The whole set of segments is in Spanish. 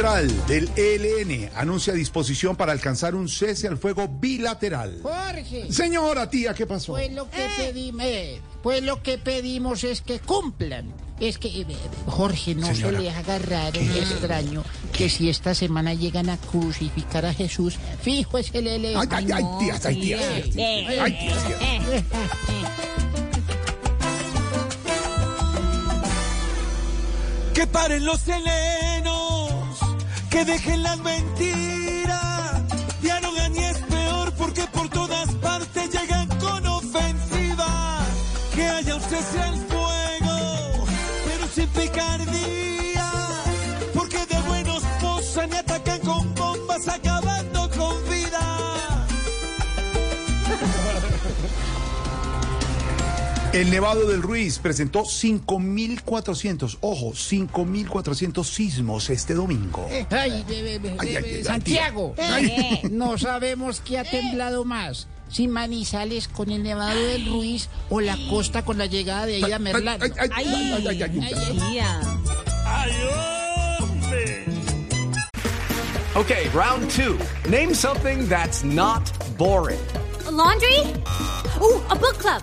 Central del ELN anuncia disposición para alcanzar un cese al fuego bilateral. Jorge, Señora tía, ¿qué pasó? pues lo que pedimos, pues lo que pedimos es que cumplan. Es que eh, Jorge no Señora. se les haga raro y extraño que si esta semana llegan a crucificar a Jesús, fijo es el ELN. Ay, ay, ay, tías, ay, tías. Ay, tías, tías. Que paren los helenos, que dejen las mentiras. Ya no gané es peor porque por todas partes llegan con ofensiva. Que haya un cese al fuego, pero sin picardía. El Nevado del Ruiz presentó 5.400, ojo, 5.400 sismos este domingo. Ay, be- be- be- Ay, ay, be- ay, Santiago, Ay. no sabemos qué ha temblado más. Si Manizales con el Nevado del Ruiz o la costa con la llegada de Ida Merlano. ay, ay, ay, ay, ay, ay, ay. ¡Ay, hombre! Okay, round two. Name something that's not boring. A laundry? Ooh, a book club.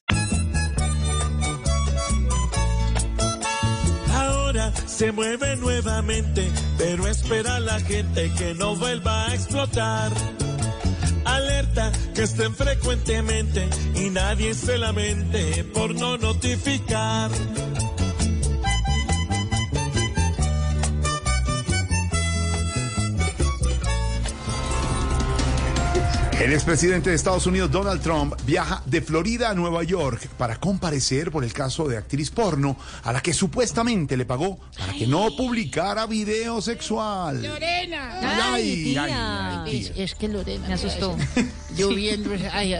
Se mueve nuevamente, pero espera a la gente que no vuelva a explotar. Alerta que estén frecuentemente y nadie se lamente por no notificar. El expresidente de Estados Unidos, Donald Trump, viaja de Florida a Nueva York para comparecer por el caso de actriz porno a la que supuestamente le pagó para que no publicara video sexual. Lorena. Ay, ay, ay, Es, tía. es que Lorena. Me asustó. Yo viendo ese- ay,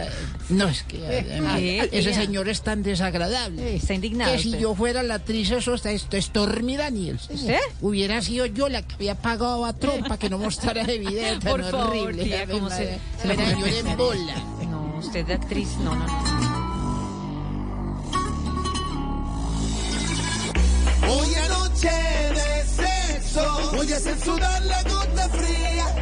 no es que ese señor es tan desagradable. Está indignado. Que si usted. yo fuera la actriz eso está esto es Stormy Daniels. ¿Eh? Hubiera sido yo la que había pagado a Trump para que no mostrara el video tan Por favor, horrible. tía, ¿cómo se- se en bola. No, usted de actriz, no, no. no. Hoy anoche de sexo voy a hacer sudar la gota fría